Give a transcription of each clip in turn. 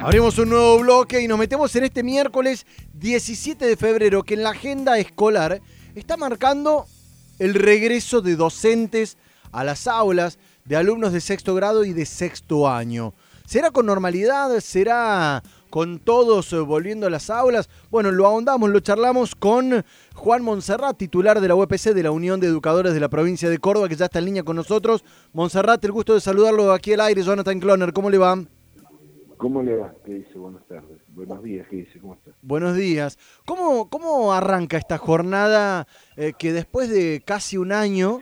Abrimos un nuevo bloque y nos metemos en este miércoles 17 de febrero, que en la agenda escolar está marcando el regreso de docentes a las aulas de alumnos de sexto grado y de sexto año. ¿Será con normalidad? ¿Será con todos eh, volviendo a las aulas? Bueno, lo ahondamos, lo charlamos con Juan Monserrat, titular de la UPC de la Unión de Educadores de la provincia de Córdoba, que ya está en línea con nosotros. Monserrat, el gusto de saludarlo aquí al aire. Jonathan Cloner, ¿cómo le va? ¿Cómo le va? ¿Qué dice? Buenas tardes. Buenos días, ¿qué dice? ¿Cómo está? Buenos días. ¿Cómo, cómo arranca esta jornada eh, que después de casi un año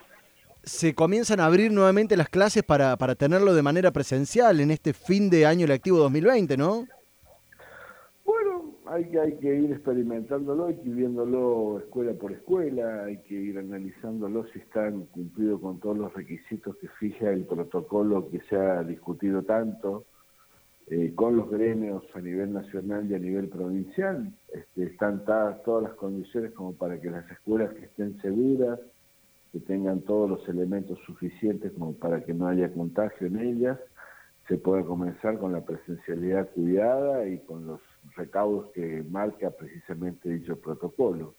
se comienzan a abrir nuevamente las clases para, para tenerlo de manera presencial en este fin de año lectivo 2020, ¿no? Bueno, hay, hay que ir experimentándolo, hay que ir viéndolo escuela por escuela, hay que ir analizándolo si están cumplidos con todos los requisitos que fija el protocolo que se ha discutido tanto eh, con los gremios a nivel nacional y a nivel provincial. Este, están dadas todas las condiciones como para que las escuelas que estén seguras, que tengan todos los elementos suficientes como para que no haya contagio en ellas, se pueda comenzar con la presencialidad cuidada y con los recaudos que marca precisamente dicho protocolo.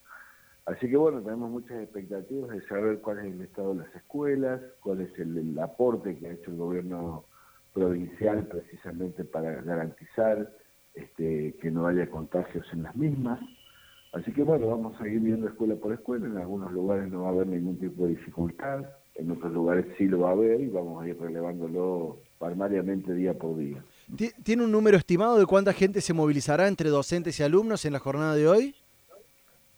Así que bueno, tenemos muchas expectativas de saber cuál es el estado de las escuelas, cuál es el aporte que ha hecho el gobierno provincial precisamente para garantizar este, que no haya contagios en las mismas. Así que bueno, vamos a ir viendo escuela por escuela, en algunos lugares no va a haber ningún tipo de dificultad, en otros lugares sí lo va a haber y vamos a ir relevándolo palmariamente día por día. ¿Tiene un número estimado de cuánta gente se movilizará entre docentes y alumnos en la jornada de hoy?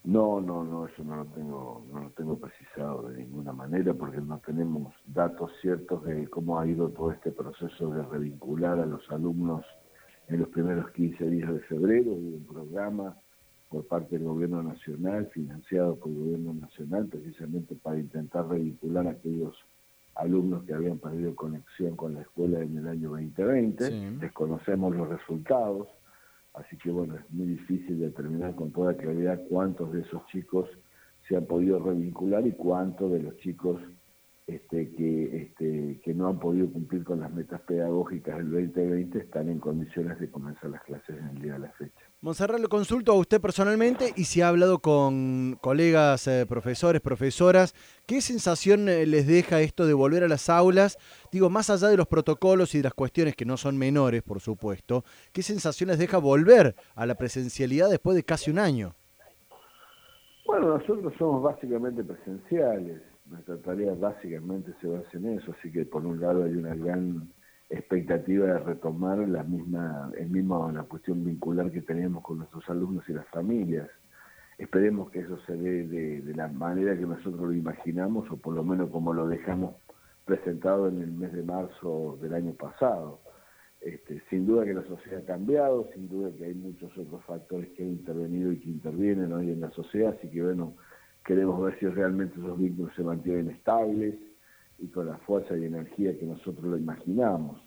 No, no, no, eso no lo tengo, no lo tengo precisado de ninguna manera porque no tenemos datos ciertos de cómo ha ido todo este proceso de revincular a los alumnos en los primeros 15 días de febrero. Hubo un programa por parte del gobierno nacional, financiado por el gobierno nacional, precisamente para intentar revincular a aquellos alumnos que habían perdido conexión con la escuela en el año 2020. Desconocemos los resultados Así que bueno, es muy difícil determinar con toda claridad cuántos de esos chicos se han podido revincular y cuántos de los chicos este, que, este, que no han podido cumplir con las metas pedagógicas del 2020 están en condiciones de comenzar las clases en el día de la fecha. Monserrat, lo consulto a usted personalmente y si ha hablado con colegas, eh, profesores, profesoras, ¿qué sensación eh, les deja esto de volver a las aulas? Digo, más allá de los protocolos y de las cuestiones que no son menores, por supuesto, ¿qué sensación les deja volver a la presencialidad después de casi un año? Bueno, nosotros somos básicamente presenciales, nuestra tarea básicamente se basa en eso, así que por un lado hay una gran expectativa de retomar la misma, el mismo, la cuestión vincular que teníamos con nuestros alumnos y las familias. Esperemos que eso se dé de, la manera que nosotros lo imaginamos, o por lo menos como lo dejamos presentado en el mes de marzo del año pasado. Este, sin duda que la sociedad ha cambiado, sin duda que hay muchos otros factores que han intervenido y que intervienen hoy en la sociedad, así que bueno, queremos ver si realmente esos vínculos se mantienen estables, y con la fuerza y energía que nosotros lo imaginamos.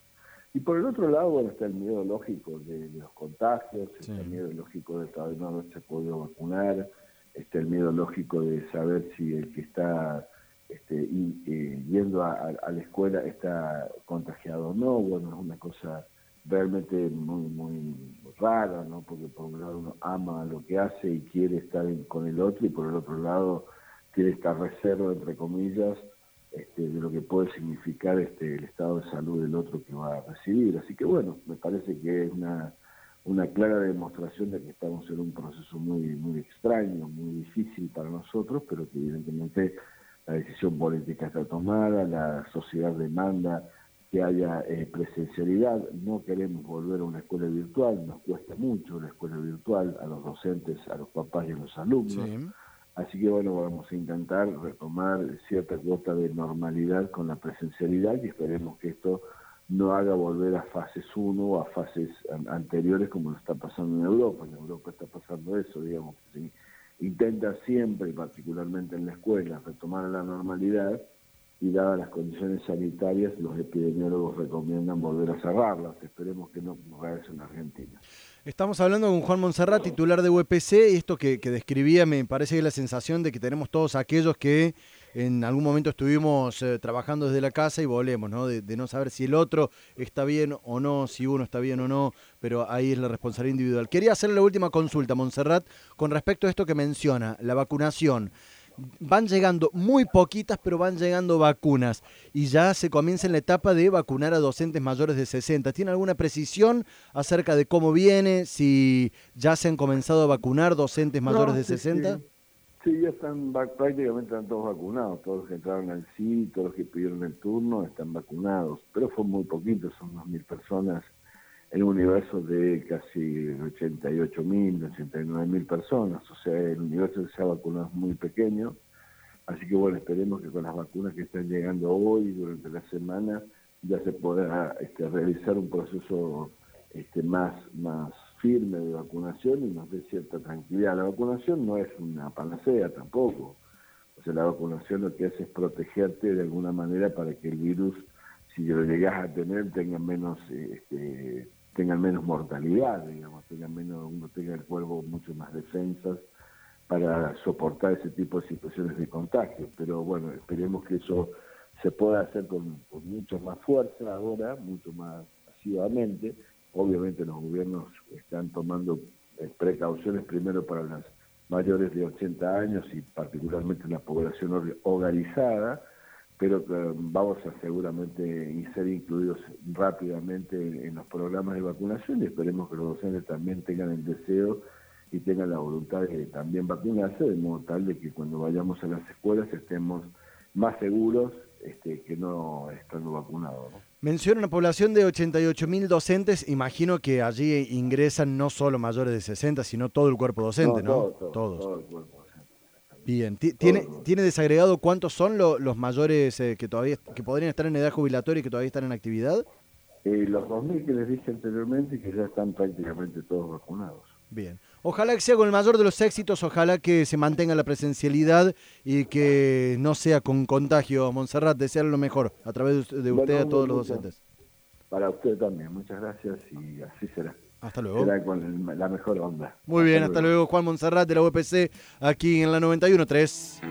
Y por el otro lado, bueno, está el miedo lógico de, los contagios, está el miedo lógico de todavía no haberse podido vacunar, está el miedo lógico de saber si el que está este, eh, yendo a, la escuela está contagiado o no. Bueno, es una cosa realmente muy, muy rara, ¿no? Porque por un lado uno ama lo que hace y quiere estar con el otro, y por el otro lado tiene esta reserva, entre comillas, este, de lo que puede significar este, el estado de salud del otro que va a recibir. Así que bueno, me parece que es una, una clara demostración de que estamos en un proceso muy, muy extraño, muy difícil para nosotros, pero que evidentemente la decisión política está tomada, la sociedad demanda que haya eh, presencialidad, no queremos volver a una escuela virtual, nos cuesta mucho la escuela virtual a los docentes, a los papás y a los alumnos. Así que bueno, vamos a intentar retomar cierta cuota de normalidad con la presencialidad y esperemos que esto no haga volver a fases 1 o a fases anteriores como lo está pasando en Europa. En Europa está pasando eso, digamos. ¿sí? Intenta siempre, particularmente en la escuela, retomar la normalidad y dadas las condiciones sanitarias, los epidemiólogos recomiendan volver a cerrarlas. Esperemos que no ocurra eso en Argentina. Estamos hablando con Juan Monserrat, titular de UPC, y esto que, describía me parece que la sensación de que tenemos todos aquellos que en algún momento estuvimos eh, trabajando desde la casa y volvemos, ¿no? De, no saber si el otro está bien o no, si uno está bien o no, pero ahí es la responsabilidad individual. Quería hacerle la última consulta, Montserrat, con respecto a esto que menciona, la vacunación. Van llegando muy poquitas, pero van llegando vacunas. Y ya se comienza en la etapa de vacunar a docentes mayores de 60. ¿Tiene alguna precisión acerca de cómo viene, si ya se han comenzado a vacunar docentes mayores de 60? Sí, ya están prácticamente están todos vacunados, todos los que entraron al CI, todos los que pidieron el turno están vacunados, pero fue muy poquito, son unas mil personas un universo de casi 88 mil, 89 mil personas, o sea, el universo que se ha vacunado es muy pequeño, así que bueno, esperemos que con las vacunas que están llegando hoy, durante la semana, ya se pueda este, realizar un proceso este, más, más firme de vacunación y nos dé cierta tranquilidad. La vacunación no es una panacea tampoco. O sea, la vacunación lo que hace es protegerte de alguna manera para que el virus, si lo llegas a tener, tenga menos, este, tenga menos mortalidad, digamos, tenga menos, uno tenga el cuerpo mucho más defensas para soportar ese tipo de situaciones de contagio. Pero bueno, esperemos que eso se pueda hacer con, con mucho más fuerza ahora, mucho más masivamente, Obviamente los gobiernos están tomando eh, precauciones primero para las mayores de 80 años y particularmente la población hogarizada, pero vamos a seguramente ser incluidos rápidamente en los programas de vacunación y esperemos que los docentes también tengan el deseo y tengan la voluntad de también vacunarse, de modo tal de que cuando vayamos a las escuelas estemos más seguros este, que no estando vacunados. Menciona una población de 88 mil docentes, imagino que allí ingresan no solo mayores de 60, sino todo el cuerpo docente, ¿no? Todos. Todo el cuerpo. Bien, ¿Tiene, ¿tiene desagregado cuántos son los mayores eh, que todavía que podrían estar en edad jubilatoria y que todavía están en actividad? Eh, los 2.000 que les dije anteriormente y que ya están prácticamente todos vacunados. Bien. Ojalá que sea con el mayor de los éxitos, ojalá que se mantenga la presencialidad y que no sea con contagio. Montserrat, desearle lo mejor a través de usted a todos los docentes. Para usted también, muchas gracias y así será. Hasta luego. Con la mejor onda. Muy bien, hasta luego. Juan Montserrat de la UPC aquí en la 91.3.